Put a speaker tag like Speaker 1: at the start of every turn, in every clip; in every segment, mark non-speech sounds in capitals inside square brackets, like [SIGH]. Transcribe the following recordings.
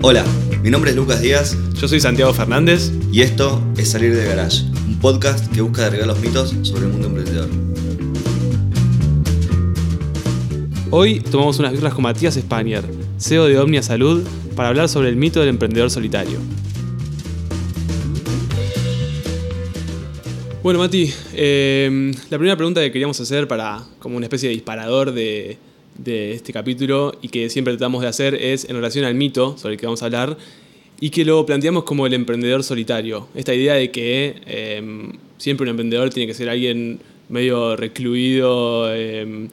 Speaker 1: Hola, mi nombre es Lucas Díaz
Speaker 2: Yo soy Santiago Fernández.
Speaker 1: y esto es Salir de Garage, un podcast que busca derribar los mitos sobre el mundo emprendedor.
Speaker 2: Hoy tomamos unas birras con Matías Spanier, CEO de Omnia Salud, para hablar sobre el mito del emprendedor solitario. Bueno, Mati, eh, la primera pregunta que queríamos hacer para como una especie de disparador de, de este capítulo y que siempre tratamos de hacer es en relación al mito sobre el que vamos a hablar y que lo planteamos como el emprendedor solitario. Esta idea de que eh, siempre un emprendedor tiene que ser alguien medio recluido, eh,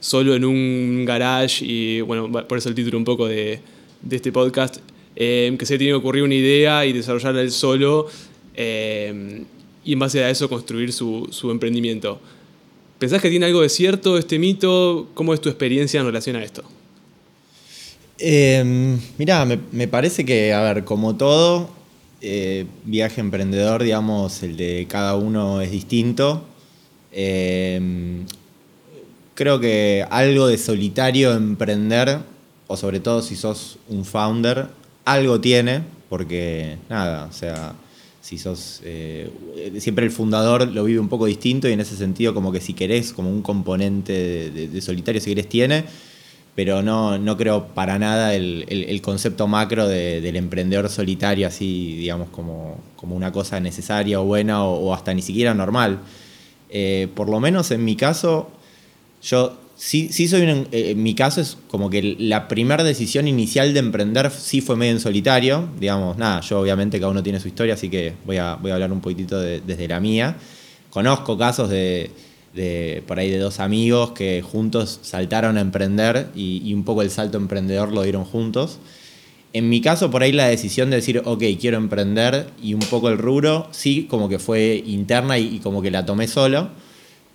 Speaker 2: solo en un garage y bueno, por eso el título un poco de, este podcast, eh, que se tiene que ocurrir una idea y desarrollarla él solo y en base a eso construir su, su emprendimiento. ¿Pensás que tiene algo de cierto este mito? ¿Cómo es tu experiencia en relación a esto?
Speaker 3: Eh, mirá, me, parece que, a ver, como todo, eh, viaje emprendedor, digamos, el de cada uno es distinto. Eh, creo que algo de solitario emprender, o sobre todo si sos un founder, algo tiene, porque nada, o sea, si sos. eh, siempre el fundador lo vive un poco distinto y en ese sentido, como que si querés, como un componente de, solitario, si querés, tiene pero no, no creo para nada el, el- concepto macro de- del emprendedor solitario, así, digamos, como, como una cosa necesaria o buena o, o hasta ni siquiera normal. Eh, por lo menos en mi caso, yo sí, sí soy un, eh, en mi caso es como que la primera decisión inicial de emprender sí fue medio en solitario, digamos, nada, yo obviamente cada uno tiene su historia, así que voy a, voy a hablar un poquitito de- desde la mía. Conozco casos de, de por ahí de dos amigos que juntos saltaron a emprender y, un poco el salto emprendedor lo dieron juntos. En mi caso, por ahí la decisión de decir, ok, quiero emprender y un poco el rubro, sí, como que fue interna y como que la tomé solo,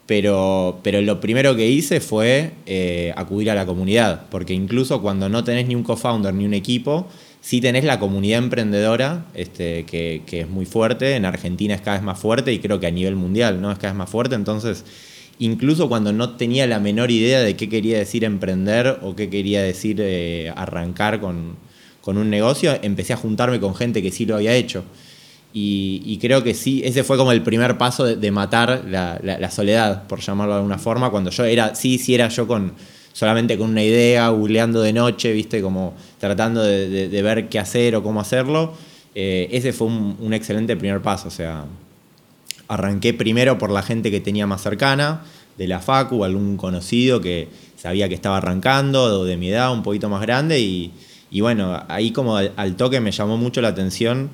Speaker 3: pero, pero lo primero que hice fue eh, acudir a la comunidad, porque incluso cuando no tenés ni un co-founder ni un equipo, sí tenés la comunidad emprendedora, este, que, que es muy fuerte, en Argentina es cada vez más fuerte y creo que a nivel mundial ¿no? es cada vez más fuerte, entonces incluso cuando no tenía la menor idea de qué quería decir emprender o qué quería decir eh, arrancar con, con un negocio, empecé a juntarme con gente que sí lo había hecho. Y, creo que sí, ese fue como el primer paso de, matar la, soledad, por llamarlo de alguna forma, cuando yo era, sí, sí era yo con solamente con una idea, googleando de noche, viste, como tratando de, ver qué hacer o cómo hacerlo. Eh, ese fue un, excelente primer paso, o sea, arranqué primero por la gente que tenía más cercana, de la Facu, algún conocido que sabía que estaba arrancando, de mi edad, un poquito más grande, y, bueno, ahí como al toque me llamó mucho la atención.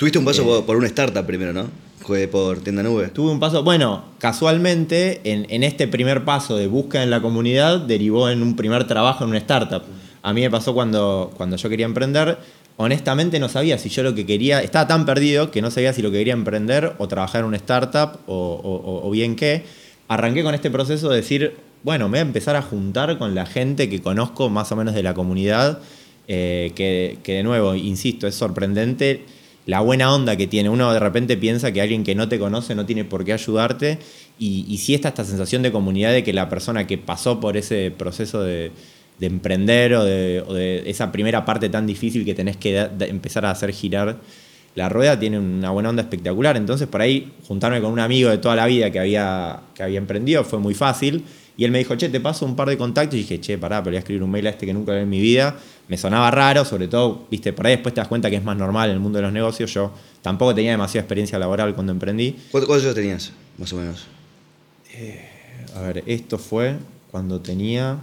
Speaker 1: Tuviste un paso
Speaker 3: Eh.
Speaker 1: por, por una startup primero, ¿no? Fue por tienda nube.
Speaker 3: Tuve un paso, bueno, casualmente en, en este primer paso de búsqueda en la comunidad derivó en un primer trabajo en una startup. A mí me pasó cuando, cuando yo quería emprender, honestamente no sabía si yo lo que quería, estaba tan perdido que no sabía si lo que quería emprender o trabajar en una startup o, o- o bien qué. Arranqué con este proceso de decir, bueno, me voy a empezar a juntar con la gente que conozco más o menos de la comunidad, eh, que, que de nuevo, insisto, es sorprendente la buena onda que tiene. Uno de repente piensa que alguien que no te conoce no tiene por qué ayudarte y, y sí está esta sensación de comunidad de que la persona que pasó por ese proceso de, de emprender o de, esa primera parte tan difícil que tenés que empezar a hacer girar la rueda tiene una buena onda espectacular. Entonces por ahí juntarme con un amigo de toda la vida que había, que había emprendido fue muy fácil. Y él me dijo, che, te paso un par de contactos. Y dije, che, pará, pero voy a escribir un mail a este que nunca vi en mi vida. Me sonaba raro, sobre todo, viste, por ahí después te das cuenta que es más normal en el mundo de los negocios. Yo tampoco tenía demasiada experiencia laboral cuando emprendí.
Speaker 1: ¿Cuántos años tenías, más o menos?
Speaker 3: A ver, esto fue cuando tenía.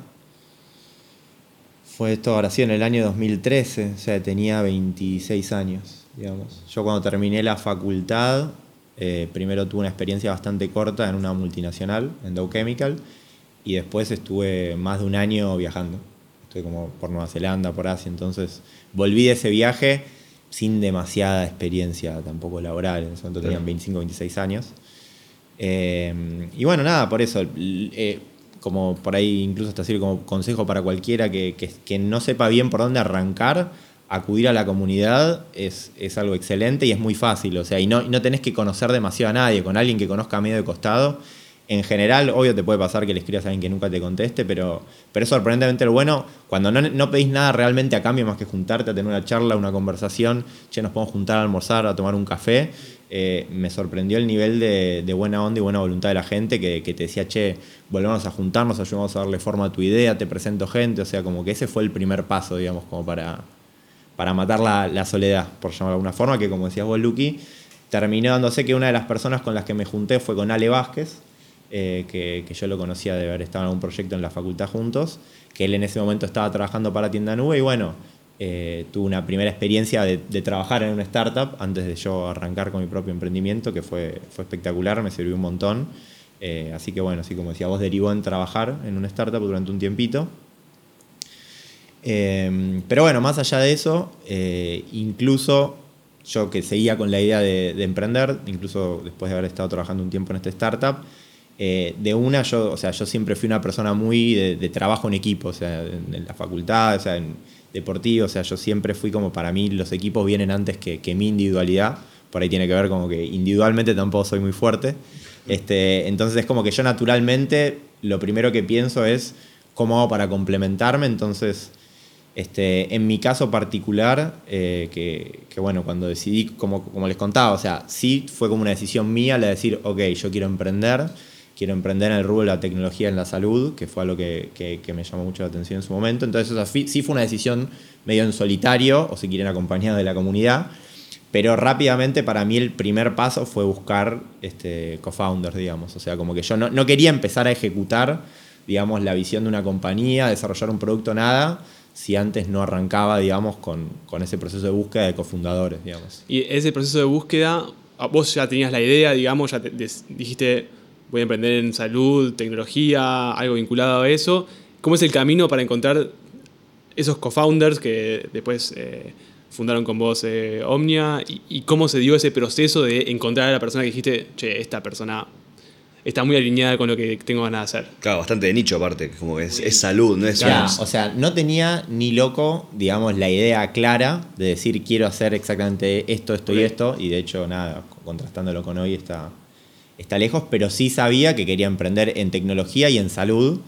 Speaker 3: Fue esto ahora sí, en el año 2013, o sea, tenía 26 años, digamos. Yo cuando terminé la facultad, eh, primero tuve una experiencia bastante corta en una multinacional, en Dow Chemical, y después estuve más de un año viajando. Estuve como por Nueva Zelanda, por Asia, entonces volví de ese viaje sin demasiada experiencia tampoco laboral, en ese momento tenían 25, 26 años. Eh, y bueno, nada, por eso, eh, como por ahí incluso hasta sirve como consejo para cualquiera que, que- que no sepa bien por dónde arrancar, acudir a la comunidad es, es algo excelente y es muy fácil, o sea, y no, y no tenés que conocer demasiado a nadie, con alguien que conozca medio de costado En general, obvio te puede pasar que le escribas a alguien que nunca te conteste, pero, pero es sorprendentemente lo bueno cuando no, pedís nada realmente a cambio más que juntarte a tener una charla, una conversación, che, nos podemos juntar a almorzar, a tomar un café. Eh, me sorprendió el nivel de, buena onda y buena voluntad de la gente que, te decía, che, volvemos a juntarnos, ayudamos a darle forma a tu idea, te presento gente, o sea, como que ese fue el primer paso, digamos, como para, para matar la, la soledad, por llamarlo de alguna forma, que como decías vos, Luqui, terminó dándose que una de las personas con las que me junté fue con Ale Vázquez, eh, que, yo lo conocía de haber estado en un proyecto en la facultad juntos, que él en ese momento estaba trabajando para Tienda Nube y bueno, eh, tuve una primera experiencia de, de, trabajar en una startup antes de yo arrancar con mi propio emprendimiento, que fue, fue espectacular, me sirvió un montón. Eh, así que bueno, así como decía vos, derivó en trabajar en una startup durante un tiempito. Eh, pero bueno, más allá de eso, incluso yo que seguía con la idea de, de, emprender, incluso después de haber estado trabajando un tiempo en esta startup, eh, de una, yo, o sea, yo siempre fui una persona muy de, trabajo en equipo, o sea, en, en, la facultad, o sea, en deportivo, o sea, yo siempre fui como para mí los equipos vienen antes que, que mi individualidad, por ahí tiene que ver como que individualmente tampoco soy muy fuerte, este, entonces es como que yo naturalmente lo primero que pienso es cómo hago para complementarme, entonces... Este, en mi caso particular, eh, que, que, bueno, cuando decidí, como, como les contaba, o sea, sí fue como una decisión mía la de decir, ok, yo quiero emprender, quiero emprender en el rubro de la tecnología en la salud, que fue algo que, me llamó mucho la atención en su momento. Entonces, sí fue una decisión medio en solitario, o si quieren acompañada de la comunidad, pero rápidamente para mí el primer paso fue buscar este, co-founders, digamos. O sea, como que yo no, no, quería empezar a ejecutar, digamos, la visión de una compañía, desarrollar un producto, nada, si antes no arrancaba, digamos, con, con ese proceso de búsqueda de cofundadores, digamos.
Speaker 2: Y ese proceso de búsqueda, vos ya tenías la idea, digamos, ya te, dijiste voy a emprender en salud, tecnología, algo vinculado a eso. ¿Cómo es el camino para encontrar esos co-founders que después eh, fundaron con vos eh, Omnia? Y, y, cómo se dio ese proceso de encontrar a la persona que dijiste, che, esta persona está muy alineada con lo que tengo ganas de hacer?
Speaker 1: Claro, bastante de nicho aparte, como que es, es salud, no es...
Speaker 3: Claro, o sea, no tenía ni loco, digamos, la idea clara de decir quiero hacer exactamente esto, esto y esto, y de hecho, nada, contrastándolo con hoy está está lejos, pero sí sabía que quería emprender en tecnología y en salud.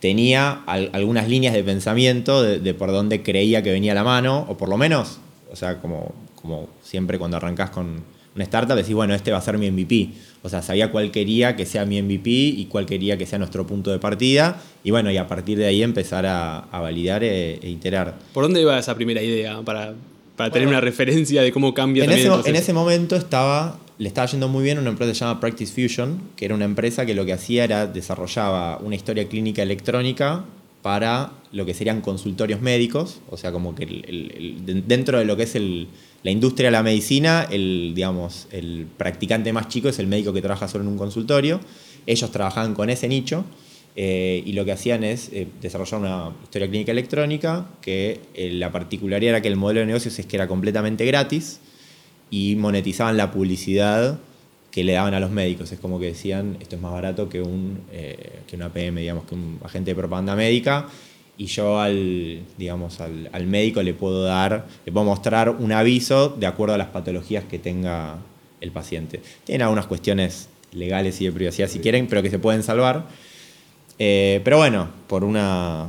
Speaker 3: Tenía al, algunas líneas de pensamiento de, de, por dónde creía que venía la mano, o por lo menos, o sea, como, como siempre cuando arrancás con una startup, decís, bueno, este va a ser mi MVP. O sea, sabía cuál quería que sea mi MVP y cuál quería que sea nuestro punto de partida. Y bueno, y a partir de ahí empezar a, a validar e, e, iterar.
Speaker 2: ¿Por dónde iba esa primera idea? Para, para tener bueno, una referencia de cómo cambia
Speaker 3: en
Speaker 2: también
Speaker 3: ese, en ese momento estaba le estaba yendo muy bien una empresa llamada Practice Fusion, que era una empresa que lo que hacía era desarrollaba una historia clínica electrónica para lo que serían consultorios médicos, o sea, como que dentro de lo que es la industria de la medicina, el, digamos, el practicante más chico es el médico que trabaja solo en un consultorio. Ellos trabajaban con ese nicho eh, y lo que hacían es eh, desarrollar una historia clínica electrónica, que eh, la particularidad era que el modelo de negocios es que era completamente gratis, y monetizaban la publicidad que le daban a los médicos. Es como que decían, esto es más barato que, un, eh, que una PM, digamos, que un agente de propaganda médica. Y yo al, digamos, al, al, médico le puedo dar, le puedo mostrar un aviso de acuerdo a las patologías que tenga el paciente. Tienen algunas cuestiones legales y de privacidad si quieren, pero que se pueden salvar. Eh, pero bueno, por una,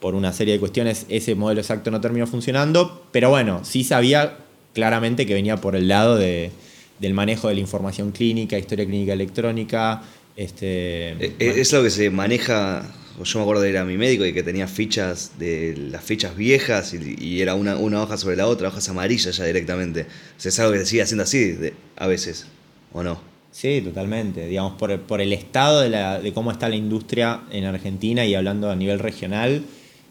Speaker 3: por una serie de cuestiones ese modelo exacto no terminó funcionando. Pero bueno, sí sabía claramente que venía por el lado de, del manejo de la información clínica, historia clínica electrónica. Este,
Speaker 1: eh, eh, es lo que se maneja, yo me acuerdo de ir a mi médico y que tenía fichas de las fichas viejas y, y era una, una, hoja sobre la otra, hojas amarillas ya directamente. O sea, es algo que se sigue haciendo así de, a veces, ¿o no?
Speaker 3: Sí, totalmente. Digamos, por, por el estado de, la, de cómo está la industria en Argentina y hablando a nivel regional,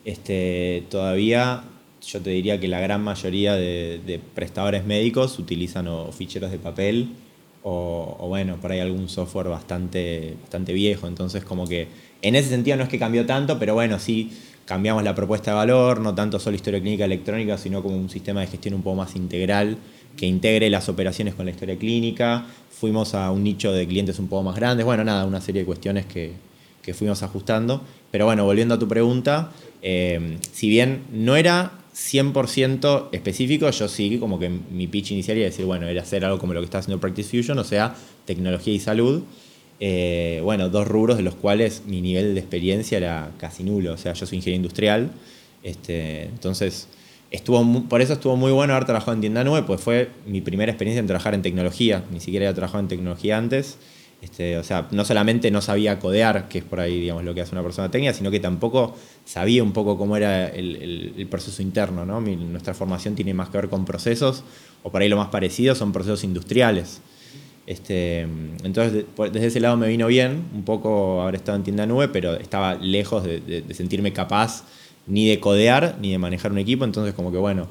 Speaker 3: este, todavía yo te diría que la gran mayoría de, prestadores médicos utilizan o ficheros de papel o, o, bueno, por ahí algún software bastante, bastante viejo. Entonces, como que en ese sentido no es que cambió tanto, pero bueno, sí cambiamos la propuesta de valor, no tanto solo historia clínica electrónica, sino como un sistema de gestión un poco más integral que integre las operaciones con la historia clínica. Fuimos a un nicho de clientes un poco más grandes. Bueno, nada, una serie de cuestiones que, que fuimos ajustando. Pero bueno, volviendo a tu pregunta, eh, si bien no era 100% específico, yo sí, como que mi pitch inicial era decir, bueno, era hacer algo como lo que está haciendo Practice Fusion, o sea, tecnología y salud. Eh, bueno, dos rubros de los cuales mi nivel de experiencia era casi nulo. O sea, yo soy ingeniero industrial. Este, entonces, estuvo, por eso estuvo muy bueno haber trabajado en tienda nube, pues fue mi primera experiencia en trabajar en tecnología. Ni siquiera había trabajado en tecnología antes. Este, o sea, no solamente no sabía codear, que es por ahí digamos, lo que hace una persona técnica, sino que tampoco sabía un poco cómo era el, proceso interno. ¿no? nuestra formación tiene más que ver con procesos, o por ahí lo más parecido son procesos industriales. Este, entonces, desde ese lado me vino bien, un poco haber estado en tienda nube, pero estaba lejos de, sentirme capaz ni de codear ni de manejar un equipo. Entonces, como que bueno,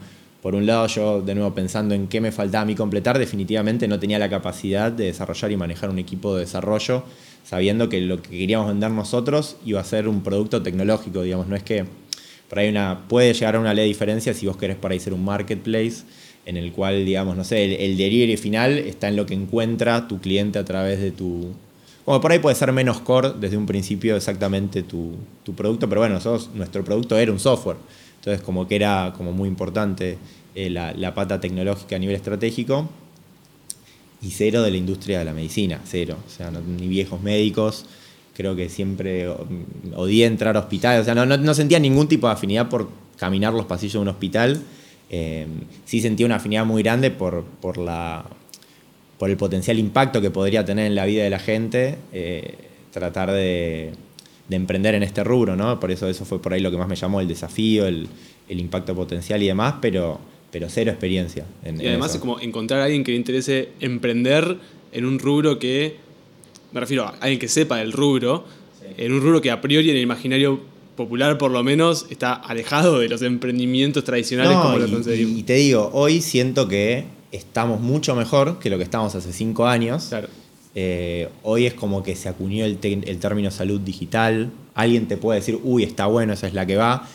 Speaker 3: por un lado yo de nuevo pensando en qué me faltaba a mí completar, definitivamente no tenía la capacidad de desarrollar y manejar un equipo de desarrollo, sabiendo que lo que queríamos vender nosotros iba a ser un producto tecnológico, digamos, no es que por ahí una, puede llegar a una ley de diferencia si vos querés por ahí ser un marketplace en el cual, digamos, no sé, el, el final está en lo que encuentra tu cliente a través de tu... Como por ahí puede ser menos core desde un principio exactamente tu, producto, pero bueno, nuestro producto era un software. Entonces como que era como muy importante eh, la, pata tecnológica a nivel estratégico. Y cero de la industria de la medicina, cero. O sea, ni viejos médicos, creo que siempre odié entrar a hospitales, o sea, no, no sentía ningún tipo de afinidad por caminar los pasillos de un hospital. Eh, sí sentía una afinidad muy grande por, por, la, por el potencial impacto que podría tener en la vida de la gente eh, tratar de, emprender en este rubro, ¿no? Por eso eso fue por ahí lo que más me llamó, el desafío, el, impacto potencial y demás, pero, pero cero experiencia.
Speaker 2: y además es como encontrar a alguien que le interese emprender en un rubro que, me refiero a alguien que sepa del rubro, en un rubro que a priori en el imaginario popular por lo menos está alejado de los emprendimientos tradicionales como lo
Speaker 3: concedimos. Y te digo, hoy siento que estamos mucho mejor que lo que estábamos hace cinco años. Eh, hoy es como que se acuñó el, el, término salud digital. Alguien te puede decir, uy, está bueno, esa es la que va.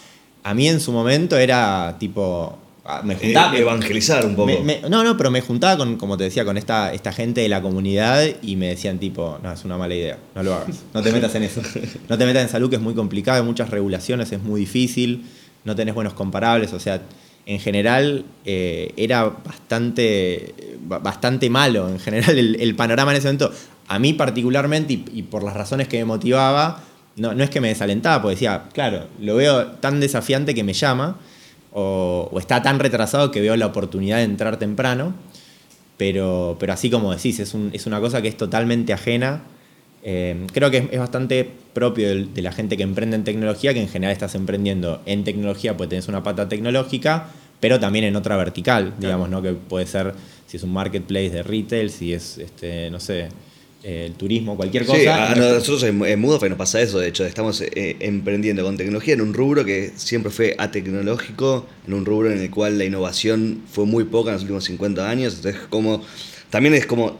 Speaker 3: A mí en su momento era tipo,
Speaker 1: Ah, me juntaba, evangelizar un poco.
Speaker 3: no, no, pero me juntaba con, como te decía, con esta, esta gente de la comunidad y me decían tipo, no, es una mala idea, no lo hagas, no te metas en eso. No te metas en salud, que es muy complicado, hay muchas regulaciones, es muy difícil, no tenés buenos comparables, o sea, en general eh, era bastante, bastante malo, en general el, panorama en ese momento, a mí particularmente y, por las razones que me motivaba, no, no es que me desalentaba, porque decía, claro, lo veo tan desafiante que me llama o, está tan retrasado que veo la oportunidad de entrar temprano. Pero, pero así como decís, es, es una cosa que es totalmente ajena. Eh, creo que es, bastante propio de, la gente que emprende en tecnología, que en general estás emprendiendo en tecnología, pues tenés una pata tecnológica, pero también en otra vertical, digamos, ¿no? Que puede ser si es un marketplace de retail, si es, este, no sé, el turismo, cualquier cosa. Sí,
Speaker 1: a, nosotros en, en nos pasa eso, de hecho, estamos eh, emprendiendo con tecnología en un rubro que siempre fue atecnológico, en un rubro en el cual la innovación fue muy poca en los últimos 50 años, entonces como, también es como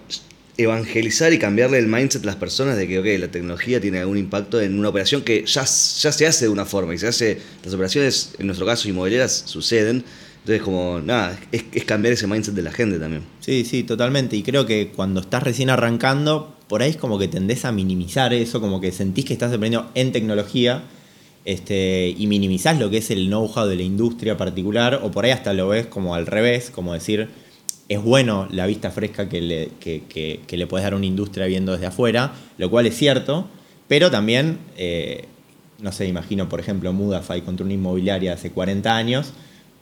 Speaker 1: evangelizar y cambiarle el mindset a las personas de que, la tecnología tiene algún impacto en una operación que ya, ya se hace de una forma y se hace, las operaciones, en nuestro caso, inmobiliarias, suceden, entonces, como, nada, es, es, cambiar ese mindset de la gente también.
Speaker 3: Sí, sí, totalmente. Y creo que cuando estás recién arrancando, por ahí es como que tendés a minimizar eso, como que sentís que estás aprendiendo en tecnología este, y minimizás lo que es el know-how de la industria particular, o por ahí hasta lo ves como al revés, como decir, es bueno la vista fresca que le, que, que, le puedes dar a una industria viendo desde afuera, lo cual es cierto, pero también, eh, no sé, imagino, por ejemplo, Mudafy contra una inmobiliaria hace 40 años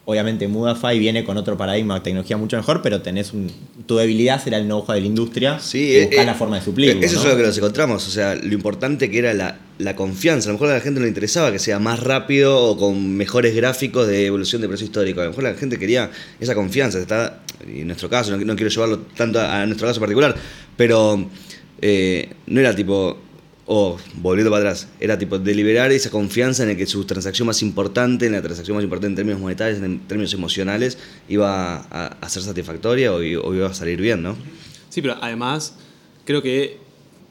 Speaker 3: Obviamente Mudafy viene con otro paradigma tecnología mucho mejor, pero tenés un, tu debilidad será el know-how de la industria
Speaker 1: sí, y
Speaker 3: buscar eh, la forma de suplirlo.
Speaker 1: Eso es lo que nos encontramos, o sea, lo importante que era la, la, confianza. A lo mejor a la gente no le interesaba que sea más rápido o con mejores gráficos de evolución de precio histórico. A lo mejor la gente quería esa confianza. Está, y en nuestro caso, no, quiero llevarlo tanto a, nuestro caso particular, pero eh, no era tipo o volviendo para atrás, era tipo deliberar esa confianza en el que su transacción más importante, en la transacción más importante en términos monetarios, en términos emocionales, iba a, ser satisfactoria o, iba a salir bien, ¿no?
Speaker 2: Sí, pero además creo que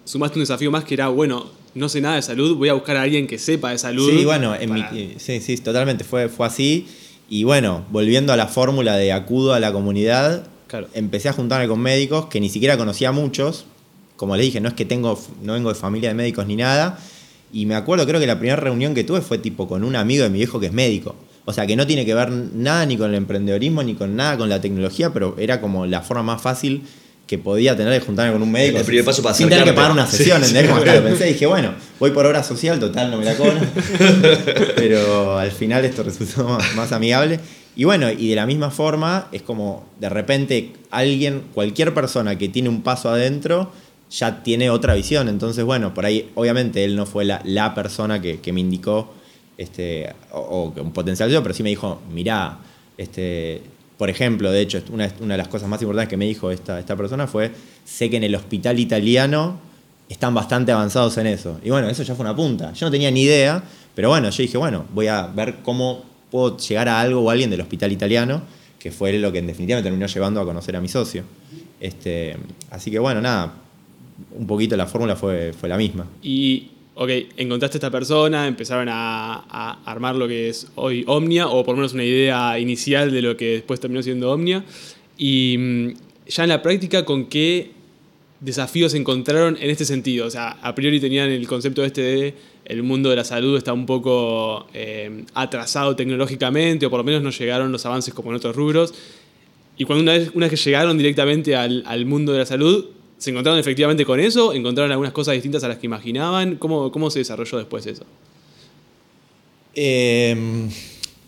Speaker 2: sumaste un desafío más que era, bueno, no sé nada de salud, voy a buscar a alguien que sepa de salud.
Speaker 3: Sí, bueno, sí, sí, totalmente, fue, fue así. Y bueno, volviendo a la fórmula de acudo a la comunidad, empecé a juntarme con médicos que ni siquiera conocía a muchos, como le dije, no es que tengo, no vengo de familia de médicos ni nada. Y me acuerdo, creo que la primera reunión que tuve fue tipo con un amigo de mi viejo que es médico. O sea, que no tiene que ver nada ni con el emprendedorismo ni con nada con la tecnología, pero era como la forma más fácil que podía tener de juntarme con un médico
Speaker 1: El primer paso para
Speaker 3: sin tener que pagar una sesión,
Speaker 1: Sí, sí.
Speaker 3: Hasta lo [LAUGHS] pensé, dije, bueno, voy por obra social, total, no me la cobran. [LAUGHS] Pero al final esto resultó más, más amigable. Y bueno, y de la misma forma, es como de repente alguien, cualquier persona que tiene un paso adentro, ya tiene otra visión. Entonces, bueno, por ahí, obviamente, él no fue la, la persona que, que me indicó este, o, un potencial yo, pero sí me dijo, mirá, este, por ejemplo, de hecho, una, una de las cosas más importantes que me dijo esta, esta persona fue, sé que en el hospital italiano están bastante avanzados en eso. Y bueno, eso ya fue una punta. Yo no tenía ni idea, pero bueno, yo dije, bueno, voy a ver cómo puedo llegar a algo o a alguien del hospital italiano, que fue lo que en definitiva me terminó llevando a conocer a mi socio. Este, así que bueno, nada, un poquito la fórmula fue, fue la misma.
Speaker 2: Y, ok, encontraste a esta persona, empezaron a, a armar lo que es hoy Omnia, o por lo menos una idea inicial de lo que después terminó siendo Omnia. Y mm, ya en la práctica, ¿con qué desafíos se encontraron en este sentido? O sea, a priori tenían el concepto este de el mundo de la salud está un poco eh, atrasado tecnológicamente, o por lo menos no llegaron los avances como en otros rubros. Y cuando una vez, una vez que llegaron directamente al, al mundo de la salud, ¿se encontraron efectivamente con eso? ¿Encontraron algunas cosas distintas a las que imaginaban? ¿Cómo, cómo se desarrolló después eso?
Speaker 3: Eh,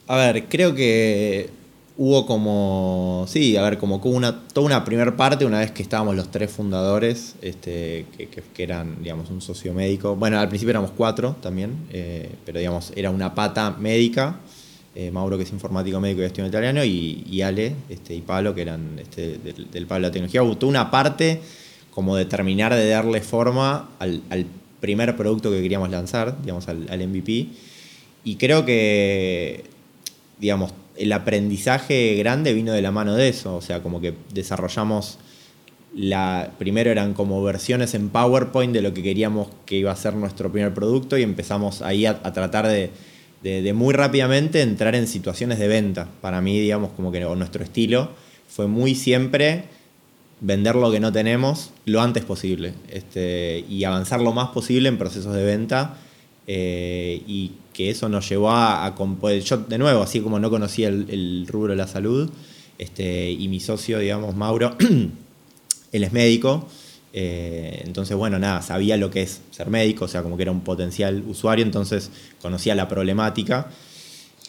Speaker 3: a ver, creo que hubo como, sí, a ver, como una, toda una primera parte una vez que estábamos los tres fundadores, este, que, eran, digamos, un socio médico. Bueno, al principio éramos cuatro también, eh, pero digamos, era una pata médica. eh, Mauro, que es informático médico y estudiante italiano, y, Ale este, y Pablo, que eran este, del, del palo de la tecnología. Hubo toda una parte como de terminar de darle forma al, primer producto que queríamos lanzar, digamos, al, MVP. Y creo que, digamos, el aprendizaje grande vino de la mano de eso. O sea, como que desarrollamos la. Primero eran como versiones en PowerPoint de lo que queríamos que iba a ser nuestro primer producto y empezamos ahí a, tratar de, de- muy rápidamente entrar en situaciones de venta. Para mí, digamos, como que nuestro estilo fue muy siempre vender lo que no tenemos lo antes posible este, y avanzar lo más posible en procesos de venta eh, y que eso nos llevó a, a pues, yo de nuevo así como no conocía el, el rubro de la salud este, y mi socio digamos Mauro [CLEARS THROAT] él es médico eh, entonces bueno nada sabía lo que es ser médico o sea como que era un potencial usuario entonces conocía la problemática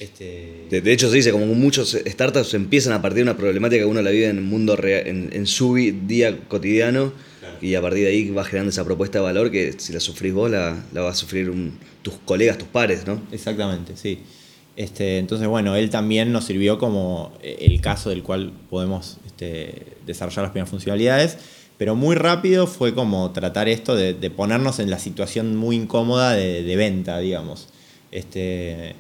Speaker 3: este,
Speaker 1: De, de hecho, se dice como muchos startups empiezan a partir de una problemática que uno la vive en el mundo real, en, en su día cotidiano y a partir de ahí va generando esa propuesta de valor que si la sufrís vos, la, la va a sufrir un- tus colegas, tus pares, ¿no?
Speaker 3: Exactamente, sí. Este, entonces, bueno, él también nos sirvió como el caso del cual podemos este, desarrollar las primeras funcionalidades, pero muy rápido fue como tratar esto de, de ponernos en la situación muy incómoda de, de venta, digamos. Este,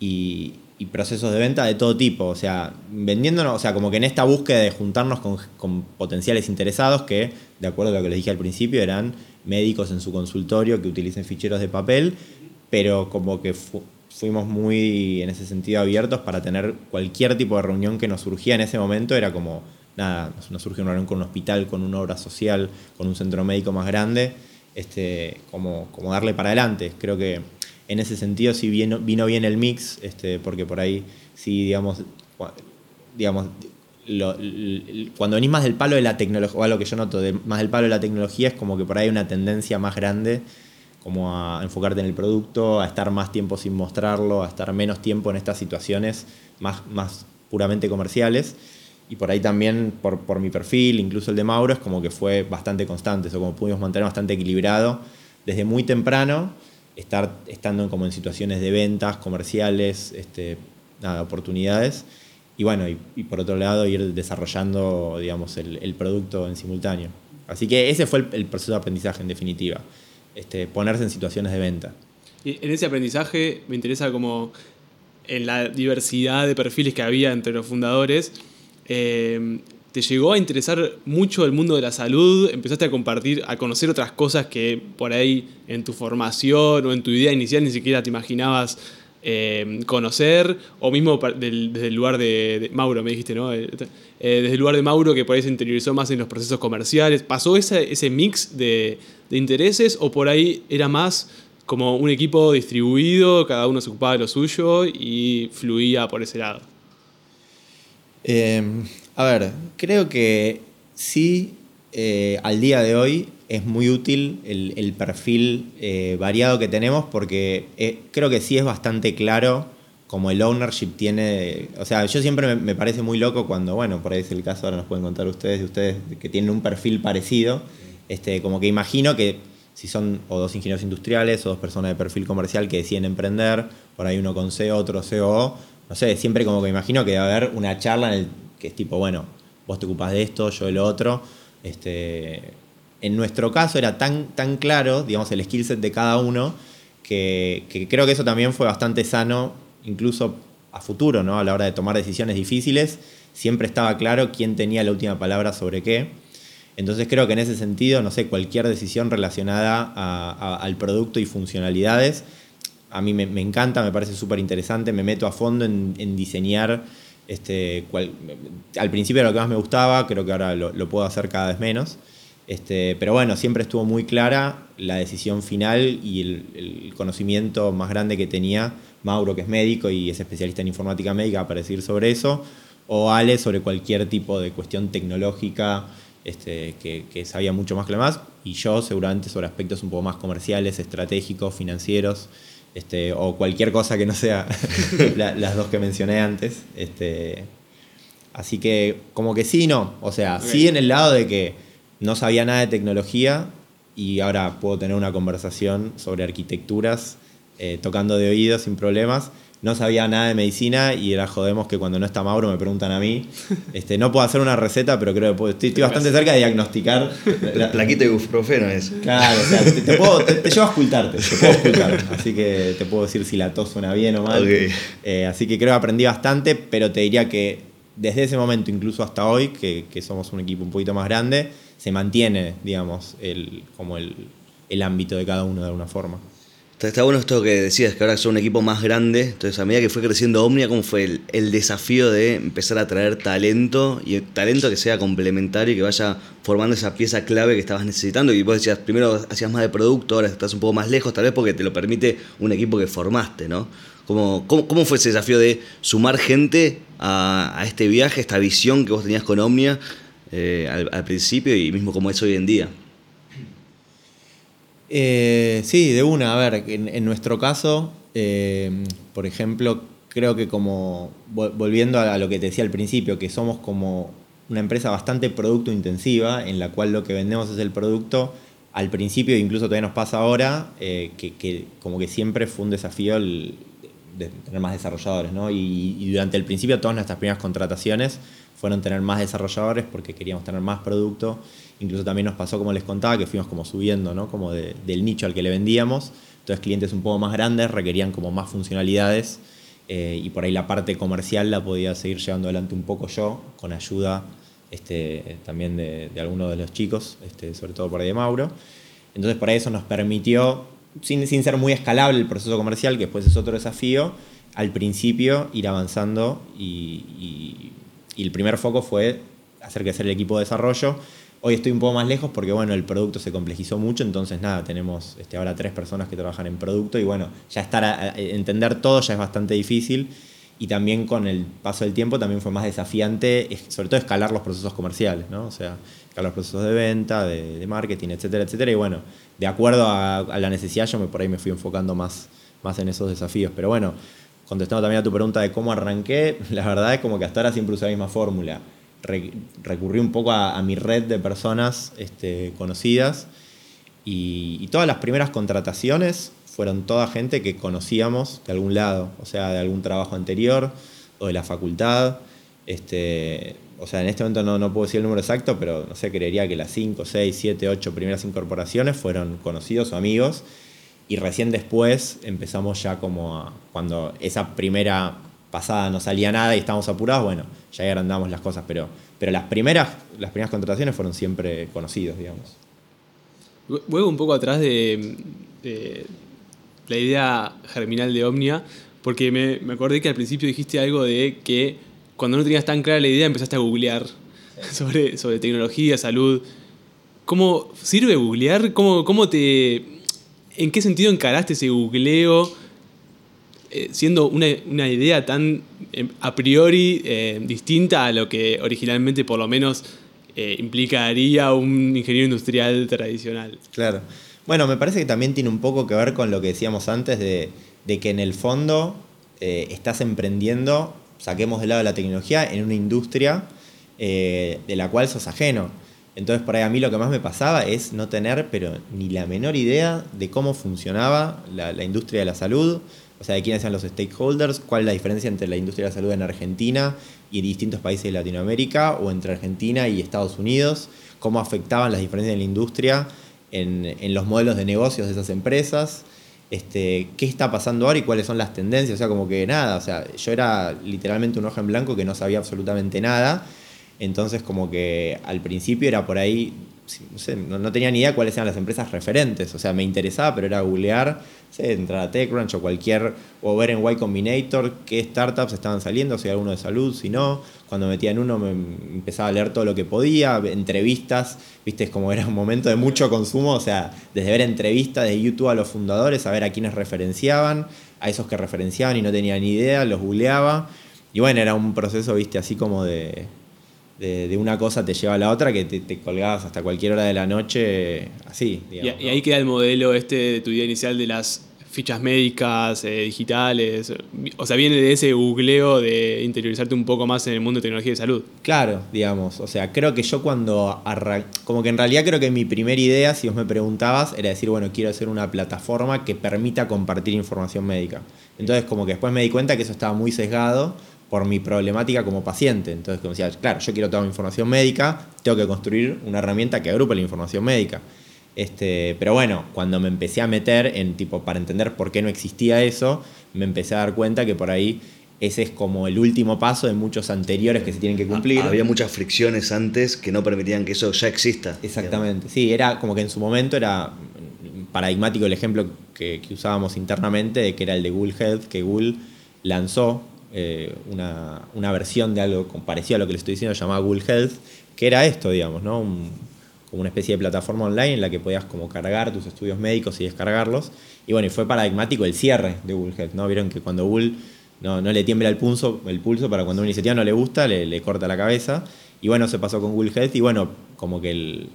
Speaker 3: y, procesos de venta de todo tipo, o sea, vendiéndonos, o sea, como que en esta búsqueda de juntarnos con, potenciales interesados que, de acuerdo a lo que les dije al principio, eran médicos en su consultorio que utilicen ficheros de papel, pero como que fu- fuimos muy en ese sentido abiertos para tener cualquier tipo de reunión que nos surgía en ese momento, era como, nada, nos, nos surge una reunión con un hospital, con una obra social, con un centro médico más grande, este, como, como darle para adelante. Creo que en ese sentido sí vino, vino bien el mix, este, porque por ahí sí, digamos, digamos lo- cuando venís más del palo de la tecnología, o algo que yo noto, más del palo de la tecnología, es como que por ahí hay una tendencia más grande como a enfocarte en el producto, a estar más tiempo sin mostrarlo, a estar menos tiempo en estas situaciones más, más puramente comerciales. Y por ahí también, por, por mi perfil, incluso el de Mauro, es como que fue bastante constante, eso como pudimos mantener bastante equilibrado desde muy temprano, estar estando en, como en situaciones de ventas comerciales, este, nada, oportunidades. Y bueno, y, por otro lado, ir desarrollando, digamos, el, el producto en simultáneo. Así que ese fue el, el proceso de aprendizaje, en definitiva. Este, ponerse en situaciones de venta.
Speaker 2: Y en ese aprendizaje me interesa como en la diversidad de perfiles que había entre los fundadores, eh, ¿te llegó a interesar mucho el mundo de la salud? ¿Empezaste a compartir, a conocer otras cosas que por ahí en tu formación o en tu idea inicial ni siquiera te imaginabas eh, conocer? O mismo del- desde el lugar de, de- Mauro, me dijiste, ¿no? Eh, eh, desde el lugar de Mauro que por ahí se interiorizó más en los procesos comerciales. ¿Pasó ese, ese mix de, de intereses o por ahí era más como un equipo distribuido, cada uno se ocupaba de lo suyo y fluía por ese lado?
Speaker 3: Eh, a ver, creo que sí eh, al día de hoy es muy útil el, perfil eh, variado que tenemos porque eh, creo que sí es bastante claro como el ownership tiene, o sea, yo siempre me, parece muy loco cuando, bueno, por ahí es el caso, ahora nos pueden contar ustedes, de ustedes que tienen un perfil parecido, este, como que imagino que si son o dos ingenieros industriales o dos personas de perfil comercial que deciden emprender, por ahí uno con CEO, otro COO, no sé, siempre como que imagino que a haber una charla en el que es tipo, bueno, vos te ocupas de esto, yo de lo otro. Este, en nuestro caso era tan, tan claro, digamos, el skill set de cada uno, que, creo que eso también fue bastante sano, incluso a futuro, ¿no? A la hora de tomar decisiones difíciles, siempre estaba claro quién tenía la última palabra sobre qué. Entonces creo que en ese sentido, no sé, cualquier decisión relacionada al producto y funcionalidades, a mí me, encanta, me parece súper interesante, me meto a fondo en, diseñar, este, al principio era lo que más me gustaba, creo que ahora lo, puedo hacer cada vez menos. Este, pero bueno, siempre estuvo muy clara la decisión final y el, conocimiento más grande que tenía Mauro, que es médico y es especialista en informática médica, para decir sobre eso, o Ale sobre cualquier tipo de cuestión tecnológica este, que, sabía mucho más que lo más, y yo seguramente sobre aspectos un poco más comerciales, estratégicos, financieros, este, o cualquier cosa que no sea [LAUGHS] las dos que mencioné antes. Este, así que como que sí, no. O sea, sí en el lado de que no sabía nada de tecnología y ahora puedo tener una conversación sobre arquitecturas eh, tocando de oído sin problemas no sabía nada de medicina y era jodemos que cuando no está Mauro me preguntan a mí. [LAUGHS] Este, no puedo hacer una receta, pero creo que estoy, bastante cerca de diagnosticar. [LAUGHS]
Speaker 1: La, plaquita de ibuprofeno es.
Speaker 3: Claro, o sea, te, puedo, te, llevo a ocultarte, te puedo ocultar. [LAUGHS] Así que te puedo decir si la tos suena bien o mal. Eh, así que creo que aprendí bastante, pero te diría que desde ese momento, incluso hasta hoy, que, somos un equipo un poquito más grande, se mantiene, digamos, el, como el, el ámbito de cada uno de alguna forma.
Speaker 1: Está, bueno esto que decías, que ahora son un equipo más grande. Entonces, a medida que fue creciendo Omnia, ¿cómo fue el, desafío de empezar a traer talento y talento que sea complementario y que vaya formando esa pieza clave que estabas necesitando? Y vos decías, primero hacías más de producto, ahora estás un poco más lejos, tal vez porque te lo permite un equipo que formaste, ¿no? ¿Cómo, cómo, fue ese desafío de sumar gente a, este viaje, esta visión que vos tenías con Omnia eh, al, al principio y mismo como es hoy en día?
Speaker 3: Eh, sí, de una. A ver, en, nuestro caso, eh, por ejemplo, creo que como, volviendo a lo que te decía al principio, que somos como una empresa bastante producto intensiva, en la cual lo que vendemos es el producto, al principio, incluso todavía nos pasa ahora, eh, que, como que siempre fue un desafío tener más desarrolladores, ¿no? Y, durante el principio todas nuestras primeras contrataciones fueron tener más desarrolladores porque queríamos tener más producto Incluso también nos pasó, como les contaba, que fuimos como subiendo, ¿no? Como del nicho al que le vendíamos. Entonces clientes un poco más grandes requerían como más funcionalidades eh, y por ahí la parte comercial la podía seguir llevando adelante un poco yo, con ayuda este, también de, de algunos de los chicos, este, sobre todo por ahí de Mauro. Entonces por ahí eso nos permitió, sin, sin ser muy escalable el proceso comercial, que después es otro desafío, al principio ir avanzando y, y, y el primer foco fue hacer crecer el equipo de desarrollo Hoy estoy un poco más lejos porque bueno, el producto se complejizó mucho, entonces nada, tenemos este, ahora tres personas que trabajan en producto y bueno, ya estar a, entender todo ya es bastante difícil y también con el paso del tiempo también fue más desafiante, sobre todo escalar los procesos comerciales, ¿no? O sea, escalar los procesos de venta, de, marketing, etcétera, etcétera. Y bueno, de acuerdo a, la necesidad, yo me, por ahí me fui enfocando más, más en esos desafíos. Pero bueno, contestando también a tu pregunta de cómo arranqué, [LAUGHS] la verdad es como que hasta ahora siempre usé la misma fórmula recurrí un poco a, mi red de personas este, conocidas y, todas las primeras contrataciones fueron toda gente que conocíamos de algún lado, o sea, de algún trabajo anterior o de la facultad. Este, o sea, en este momento no, no puedo decir el número exacto, pero no sé, creería que las 5, 6, 7, 8 primeras incorporaciones fueron conocidos o amigos. Y recién después empezamos ya como a, cuando esa primera pasada no salía nada y estábamos apurados, bueno, ya agrandamos las cosas, pero, pero las, primeras, las primeras contrataciones fueron siempre conocidos, digamos.
Speaker 2: Vuelvo un poco atrás de, la idea germinal de Omnia, porque me, me, acordé que al principio dijiste algo de que cuando no tenías tan clara la idea empezaste a googlear sobre, sobre tecnología, salud. ¿Cómo sirve googlear? ¿Cómo, cómo te, ¿En qué sentido encaraste ese googleo? Eh, siendo una, idea tan eh, a priori eh, distinta a lo que originalmente por lo menos eh, implicaría un ingeniero industrial tradicional.
Speaker 3: Claro. Bueno, me parece que también tiene un poco que ver con lo que decíamos antes de, que en el fondo eh, estás emprendiendo, saquemos de lado la tecnología, en una industria de la cual sos ajeno. Entonces, por ahí a mí lo que más me pasaba es no tener, pero ni la menor idea de cómo funcionaba la, industria de la salud, o sea, de quiénes eran los stakeholders, cuál es la diferencia entre la industria de la salud en Argentina y distintos países de Latinoamérica, o entre Argentina y Estados Unidos, cómo afectaban las diferencias en la industria en, los modelos de negocios de esas empresas. Este, qué está pasando ahora y cuáles son las tendencias, o sea, como que nada, o sea, yo era literalmente un hoja en blanco que no sabía absolutamente nada, entonces como que al principio era por ahí no, sé, no, tenía ni idea cuáles eran las empresas referentes. O sea, me interesaba, pero era googlear, sé, entrar a TechCrunch o cualquier, o ver en Y Combinator qué startups estaban saliendo, si alguno de salud, si no. Cuando metía en uno me empezaba a leer todo lo que podía, entrevistas, viste, es como [LAUGHS] era un momento de mucho consumo, o sea, desde ver entrevistas de YouTube a los fundadores, a ver a quiénes referenciaban, a esos que referenciaban y no tenían ni idea, los googleaba. Y bueno, era un proceso, viste, así como de de, una cosa te lleva a la otra que te, colgabas hasta cualquier hora de la noche así.
Speaker 2: y, ahí queda el modelo este de tu idea inicial de las fichas médicas, eh, digitales. O sea, viene de ese googleo de interiorizarte un poco más en el mundo de tecnología de salud.
Speaker 3: Claro, digamos. O sea, creo que yo cuando como que en realidad creo que mi primera idea, si vos me preguntabas, era decir, bueno, quiero hacer una plataforma que permita compartir información médica. Entonces, como que después me di cuenta que eso estaba muy sesgado por mi problemática como paciente. Entonces, como decía, claro, yo quiero toda mi información médica, tengo que construir una herramienta que agrupe la información médica. Este, pero bueno, cuando me empecé a meter en tipo para entender por qué no existía eso, me empecé a dar cuenta que por ahí ese es como el último paso de muchos anteriores que se tienen que cumplir.
Speaker 1: Había muchas fricciones antes que no permitían que eso ya exista.
Speaker 3: Exactamente, sí, era como que en su momento era paradigmático el ejemplo que, que usábamos internamente, que era el de Google Health, que Google lanzó eh, una, versión de algo parecido a lo que le estoy diciendo llamada Google Health, que era esto, digamos, ¿no? como una especie de plataforma online en la que podías como cargar tus estudios médicos y descargarlos. Y bueno, fue paradigmático el cierre de Google Health, ¿no? Vieron que cuando Google no, no le tiembla el pulso, el pulso para cuando una iniciativa no le gusta, le, corta la cabeza. Y bueno, se pasó con Google Health y bueno, como que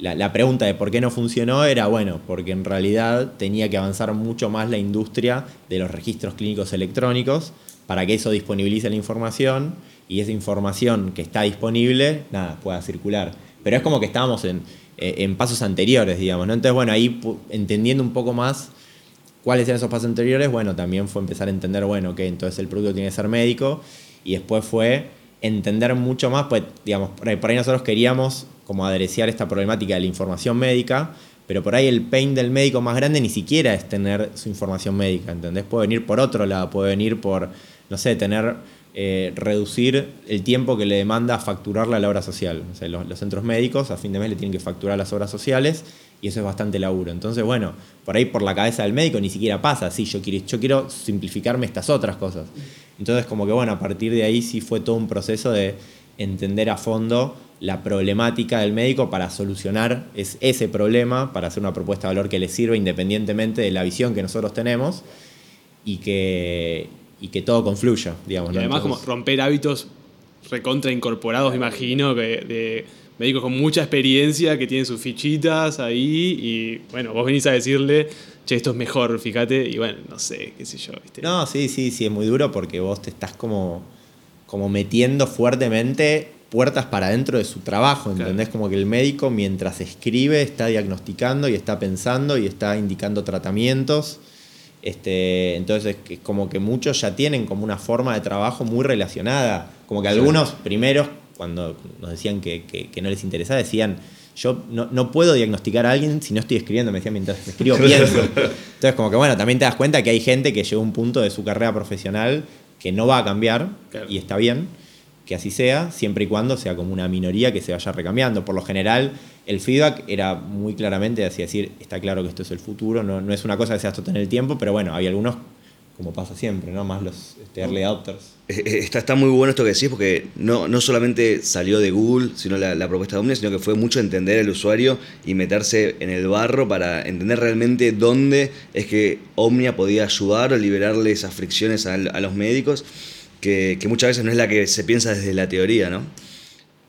Speaker 3: la, la, pregunta de por qué no funcionó era, bueno, porque en realidad tenía que avanzar mucho más la industria de los registros clínicos electrónicos para que eso disponibilice la información y esa información que está disponible, nada, pueda circular. Pero es como que estábamos en, eh, pasos anteriores, digamos, ¿no? Entonces, bueno, ahí entendiendo un poco más cuáles eran esos pasos anteriores, bueno, también fue empezar a entender, bueno, que entonces el producto tiene que ser médico y después fue entender mucho más, pues, digamos, por ahí, nosotros queríamos como adereciar esta problemática de la información médica, pero por ahí el pain del médico más grande ni siquiera es tener su información médica, ¿entendés? Puede venir por otro lado, puede venir por no sé, tener, eh, reducir el tiempo que le demanda facturarle a la obra social. los, centros médicos a fin de mes le tienen que facturar las obras sociales y eso es bastante laburo. Entonces, bueno, por ahí por la cabeza del médico ni siquiera pasa, sí, yo quiero, yo quiero simplificarme estas otras cosas. Entonces, como que bueno, a partir de ahí sí fue todo un proceso de entender a fondo la problemática del médico para solucionar ese problema, para hacer una propuesta de valor que le sirva independientemente de la visión que nosotros tenemos y que, y que todo confluya, digamos.
Speaker 2: Y además, como romper hábitos recontra incorporados, imagino, que de médicos con mucha experiencia que tienen sus fichitas ahí y bueno, vos venís a decirle, che, esto es mejor, fíjate, y bueno, no sé, qué sé yo, ¿viste?
Speaker 3: No, sí, sí, sí, es muy duro porque vos te estás como, como metiendo fuertemente puertas para dentro de su trabajo, ¿entendés? Como que el médico mientras escribe está diagnosticando y está pensando y está indicando tratamientos este, entonces, es como que muchos ya tienen como una forma de trabajo muy relacionada. Como que algunos primeros, cuando nos decían que, no les interesaba, decían, yo no, puedo diagnosticar a alguien si no estoy escribiendo, me decían mientras escribo [LAUGHS] pienso. Entonces, como que bueno, también te das cuenta que hay gente que llegó a un punto de su carrera profesional que no va a cambiar y está bien que así sea, siempre y cuando sea como una minoría que se vaya recambiando. Por lo general, el feedback era muy claramente así decir, está claro que esto es el futuro, no, no es una cosa que sea hasta en el tiempo, pero bueno, hay algunos, como pasa siempre, ¿no? Más los este, early adopters.
Speaker 1: Eh, eh, está, está muy bueno esto que decís, porque no, no solamente salió de Google, sino la, la propuesta de Omnia, sino que fue mucho entender al usuario y meterse en el barro para entender realmente dónde es que Omnia podía ayudar o liberarle esas fricciones a, a los médicos que, muchas veces no es la que se piensa desde la teoría, ¿no?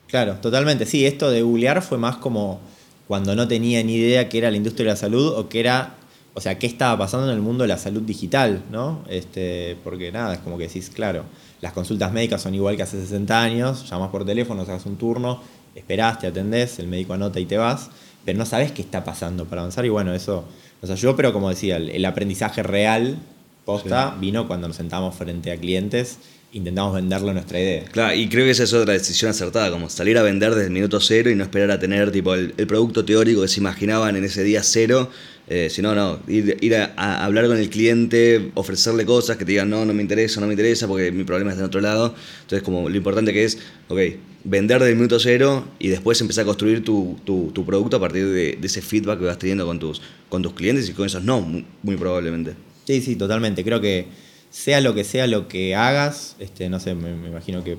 Speaker 3: Claro, totalmente. Sí, esto de googlear fue más como cuando no tenía ni idea qué era la industria de la salud o qué era, o sea, qué estaba pasando en el mundo de la salud digital, ¿no? Este, porque nada, es como que decís, claro, las consultas médicas son igual que hace 60 años, llamas por teléfono, sacas un turno, esperás, te atendés, el médico anota y te vas, pero no sabes qué está pasando para avanzar y bueno, eso nos ayudó, pero como decía, el, el aprendizaje real posta vino cuando nos sentamos frente a clientes intentamos venderle nuestra idea.
Speaker 1: Claro, y creo que esa es otra decisión acertada, como salir a vender desde el minuto cero y no esperar a tener tipo el, el producto teórico que se imaginaban en ese día cero, eh, sino no, ir, ir a, a, hablar con el cliente, ofrecerle cosas que te digan no, no me interesa, no me interesa porque mi problema está en otro lado. Entonces como lo importante que es, ok, vender desde el minuto cero y después empezar a construir tu, tu, tu producto a partir de, de, ese feedback que vas teniendo con tus, con tus clientes y con esos no, muy, muy probablemente.
Speaker 3: Sí, sí, totalmente. Creo que sea lo que sea lo que hagas, este, no sé, me, me imagino que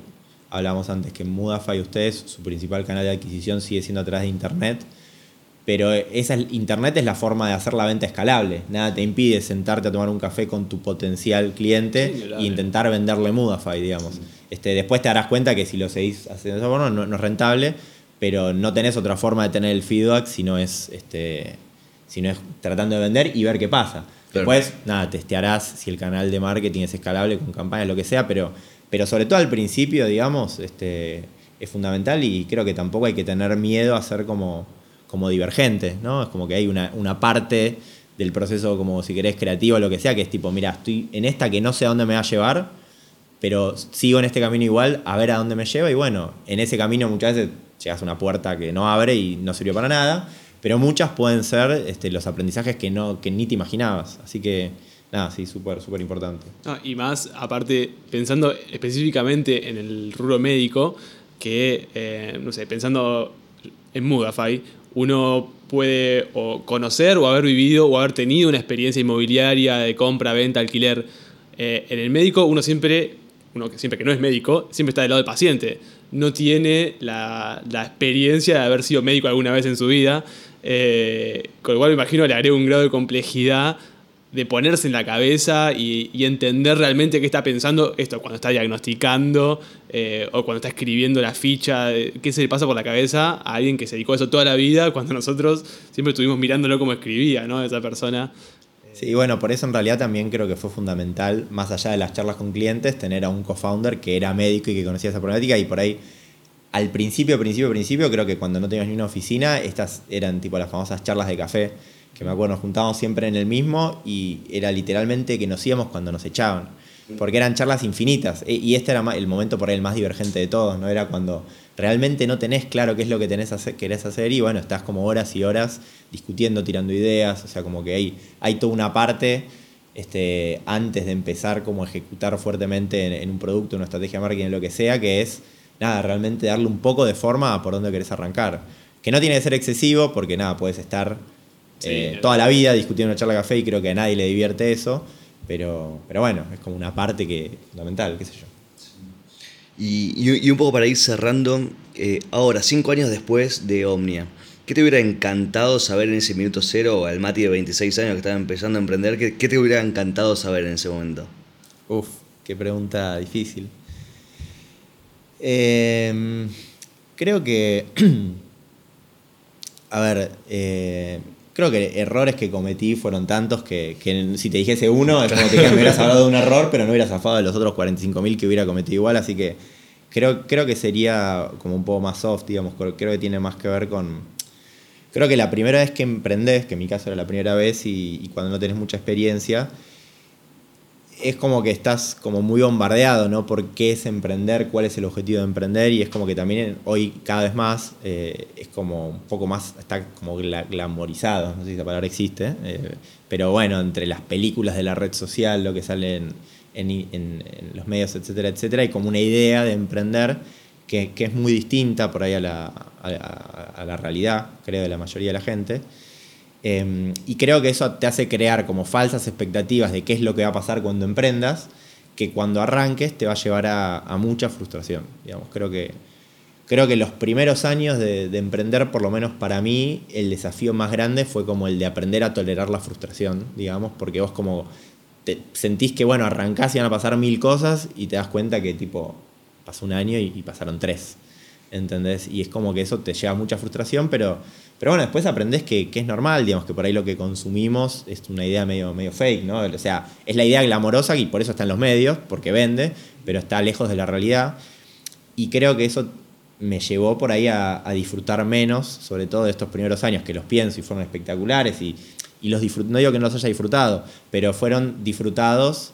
Speaker 3: hablábamos antes que Mudafy ustedes, su principal canal de adquisición sigue siendo a través de Internet, pero esa, Internet es la forma de hacer la venta escalable. Nada te impide sentarte a tomar un café con tu potencial cliente
Speaker 2: Sí,
Speaker 3: e intentar venderle Mudafy, digamos. Sí. Este, después te darás cuenta que si lo seguís haciendo de esa forma no, no, es rentable, pero no tenés otra forma de tener el feedback si no es, este, si no es tratando de vender y ver qué pasa. Después, nada, testearás si el canal de marketing es escalable con campañas, lo que sea, pero, pero sobre todo al principio, digamos, este, es fundamental y creo que tampoco hay que tener miedo a ser como, como divergente, ¿no? Es como que hay una, una parte del proceso, como si querés, creativo o lo que sea, que es tipo, mira, estoy en esta que no sé a dónde me va a llevar, pero sigo en este camino igual, a ver a dónde me lleva y bueno, en ese camino muchas veces llegas a una puerta que no abre y no sirvió para nada pero muchas pueden ser este, los aprendizajes que, no, que ni te imaginabas. Así que, nada, sí, súper, súper importante.
Speaker 2: Y más, aparte, pensando específicamente en el rubro médico, que, eh, no sé, pensando en Mudafy, uno puede o conocer o haber vivido o haber tenido una experiencia inmobiliaria de compra, venta, alquiler. Eh, en el médico uno siempre, uno que siempre que no es médico, siempre está del lado del paciente. No tiene la, la experiencia de haber sido médico alguna vez en su vida. Eh, con lo cual me imagino le agrego un grado de complejidad de ponerse en la cabeza y, entender realmente qué está pensando esto cuando está diagnosticando eh, o cuando está escribiendo la ficha, qué se le pasa por la cabeza a alguien que se dedicó a eso toda la vida cuando nosotros siempre estuvimos mirándolo como escribía, ¿no? Esa persona.
Speaker 3: Sí, bueno, por eso en realidad también creo que fue fundamental, más allá de las charlas con clientes, tener a un co-founder que era médico y que conocía esa problemática y por ahí al principio, principio, principio, creo que cuando no tenías ni una oficina, estas eran tipo las famosas charlas de café, que me acuerdo, nos juntábamos siempre en el mismo y era literalmente que nos íbamos cuando nos echaban, porque eran charlas infinitas y este era el momento por ahí el más divergente de todos, ¿no? Era cuando realmente no tenés claro qué es lo que tenés hacer, querés hacer y bueno, estás como horas y horas discutiendo, tirando ideas, o sea, como que hay, hay toda una parte este, antes de empezar como a ejecutar fuertemente en, en un producto, una estrategia de marketing, lo que sea, que es nada, realmente darle un poco de forma a por dónde querés arrancar. Que no tiene que ser excesivo, porque nada, puedes estar sí, eh, toda la vida discutiendo una charla de café y creo que a nadie le divierte eso, pero, pero bueno, es como una parte que fundamental, qué sé yo.
Speaker 1: Y, y, y un poco para ir cerrando, eh, ahora, cinco años después de Omnia, ¿qué te hubiera encantado saber en ese minuto cero, al Mati de 26 años que estaba empezando a emprender, qué, qué te hubiera encantado saber en ese momento?
Speaker 3: Uf, qué pregunta difícil. Eh, creo que. [CLEARS THROAT] A ver, eh, creo que errores que cometí fueron tantos que, que si te dijese uno, es como que me hubieras [LAUGHS] hablado de un error, pero no hubieras zafado de los otros 45.000 que hubiera cometido igual. Así que creo, creo que sería como un poco más soft, digamos. Creo que tiene más que ver con. Creo que la primera vez que emprendés, que en mi caso era la primera vez y, y cuando no tenés mucha experiencia, es como que estás como muy bombardeado, ¿no? ¿Por qué es emprender? ¿Cuál es el objetivo de emprender? Y es como que también hoy cada vez más eh, es como un poco más, está como glamorizado, no sé si esa palabra existe, eh, pero bueno, entre las películas de la red social, lo que sale en, en, los medios, etcétera, etcétera, hay como una idea de emprender que, que es muy distinta por ahí a la, a la realidad, creo, de la mayoría de la gente. Eh, y creo que eso te hace crear como falsas expectativas de qué es lo que va a pasar cuando emprendas, que cuando arranques te va a llevar a, a mucha frustración. Digamos, creo que, creo que los primeros años de, de, emprender, por lo menos para mí, el desafío más grande fue como el de aprender a tolerar la frustración, digamos, porque vos como te sentís que, bueno, arrancás y van a pasar mil cosas y te das cuenta que tipo pasó un año y, y pasaron tres. ¿entendés? Y es como que eso te lleva mucha frustración, pero, pero bueno, después aprendés que, que es normal, digamos, que por ahí lo que consumimos es una idea medio, medio fake, ¿no? O sea, es la idea glamorosa y por eso está en los medios, porque vende, pero está lejos de la realidad. Y creo que eso me llevó por ahí a, a disfrutar menos, sobre todo de estos primeros años, que los pienso y fueron espectaculares y, y los disfrut- no digo que no los haya disfrutado, pero fueron disfrutados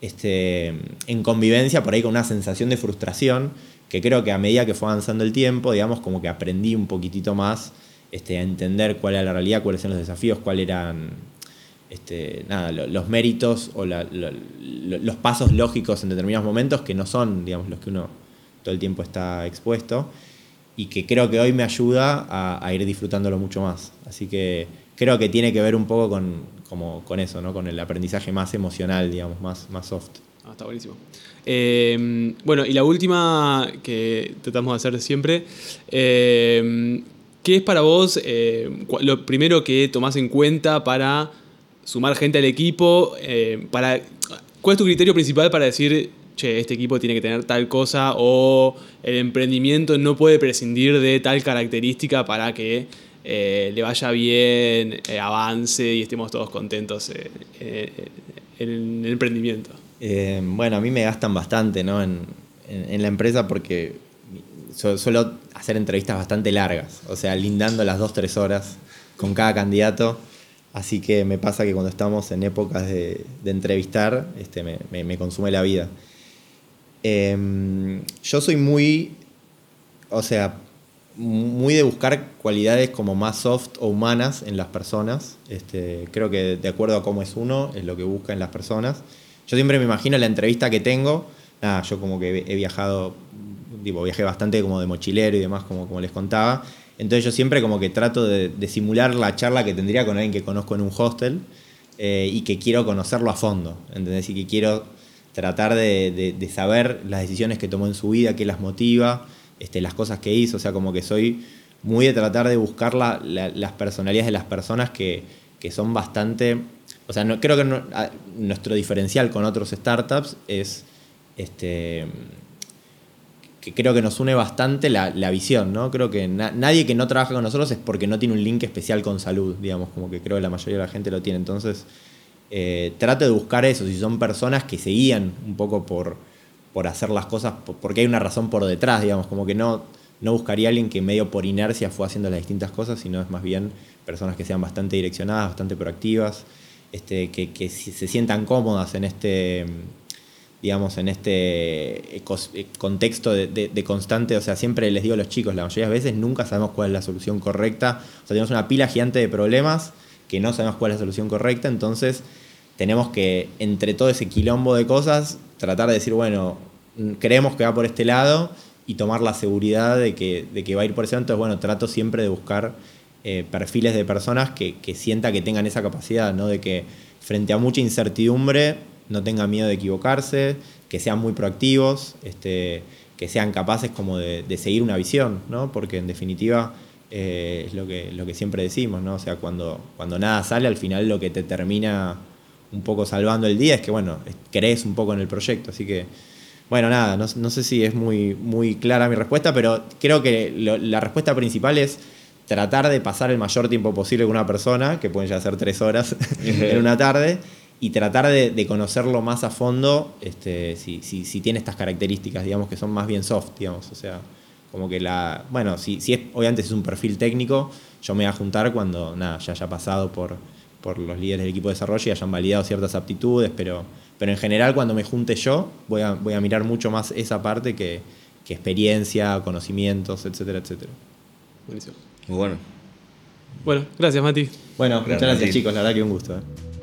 Speaker 3: este, en convivencia por ahí con una sensación de frustración que creo que a medida que fue avanzando el tiempo, digamos, como que aprendí un poquitito más este, a entender cuál era la realidad, cuáles eran los desafíos, cuáles eran este, nada, lo- los méritos o la- lo- lo- los pasos lógicos en determinados momentos que no son, digamos, los que uno todo el tiempo está expuesto y que creo que hoy me ayuda a, a ir disfrutándolo mucho más. Así que creo que tiene que ver un poco con, como, con eso, ¿no? con el aprendizaje más emocional, digamos, más, más soft.
Speaker 2: Ah, está buenísimo. Eh, bueno, y la última que tratamos de hacer siempre. eh, ¿Qué es para vos eh, lo primero que tomás en cuenta para sumar gente al equipo? Eh, para, ¿Cuál es tu criterio principal para decir, che, este equipo tiene que tener tal cosa o el emprendimiento no puede prescindir de tal característica para que eh, le vaya bien, avance y estemos todos contentos en el emprendimiento?
Speaker 3: Bueno, a mí me gastan bastante ¿no? en, en- la empresa porque suelo hacer entrevistas bastante largas, o sea, lindando las 2-3 horas con cada candidato. Así que me pasa que cuando estamos en épocas de, entrevistar, este, me, me- me consume la vida. Em, yo soy muy, o sea, muy de buscar cualidades como más soft o humanas en las personas. Este, creo que de acuerdo a cómo es uno, es lo que busca en las personas. Yo siempre me imagino la entrevista que tengo. Nada, yo como que he viajado, tipo, viajé bastante como de mochilero y demás, como, como les contaba. Entonces yo siempre como que trato de, simular la charla que tendría con alguien que conozco en un hostel eh, y que quiero conocerlo a fondo, ¿entendés? Y que quiero tratar de, saber las decisiones que tomó en su vida, qué las motiva, este, las cosas que hizo, o sea, como que soy muy de tratar de buscar la- la- las personalidades de las personas que, que son bastante... O sea, no, creo que nuestro diferencial con otros startups es este, que creo que nos une bastante la, la visión, ¿no? Creo que na- nadie que no trabaja con nosotros es porque no tiene un link especial con salud, digamos, como que creo que la mayoría de la gente lo tiene. Entonces, eh, trato de buscar eso, si son personas que se guían un poco por, por hacer las cosas, po- porque hay una razón por detrás, digamos, como que no, no buscaría a alguien que medio por inercia fue haciendo las distintas cosas, sino es más bien personas que sean bastante direccionadas, bastante proactivas, este, que, que se sientan cómodas en este digamos, en este eh, contexto de, constante, o sea, siempre les digo a los chicos, la mayoría de veces nunca sabemos cuál es la solución correcta, o sea, tenemos una pila gigante de problemas que no sabemos cuál es la solución correcta, entonces tenemos que, entre todo ese quilombo de cosas, tratar de decir, bueno, mm, creemos que va por este lado y tomar la seguridad de que, va a ir por ese lado, entonces, bueno, trato siempre de buscar eh, perfiles de personas que sienta que tengan esa capacidad, ¿no? De que frente a mucha incertidumbre no tengan miedo de equivocarse, que sean muy proactivos, este, que sean capaces como de, seguir una visión, ¿no? Porque en definitiva eh, es lo que, lo que siempre decimos, ¿no? O sea, cuando, cuando nada sale, al final lo que te termina un poco salvando el día es que, bueno, es- crees un poco en el proyecto, así que... Bueno, nada, no, no sé si es muy, muy clara mi respuesta, pero creo que la respuesta principal es tratar de pasar el mayor tiempo posible con una persona, que pueden ya ser tres horas [LAUGHS] en una tarde, y tratar de, de conocerlo más a fondo este, si, si, si tiene estas características, digamos, que son más bien soft, digamos, o sea, como que la... Bueno, si, si es, obviamente si es un perfil técnico, yo me voy a juntar cuando, nada, ya haya pasado por, por los líderes del equipo de desarrollo y hayan validado ciertas aptitudes, pero, pero en general cuando me junte yo, voy a, voy a mirar mucho más esa parte que, que experiencia, conocimientos, etcétera, etcétera.
Speaker 2: Buenísimo.
Speaker 1: Muy bueno.
Speaker 2: Bueno, gracias, Mati.
Speaker 3: Bueno, muchas
Speaker 1: Gracias,
Speaker 3: gracias
Speaker 1: Mati.
Speaker 3: chicos, la verdad que un gusto. ¿eh?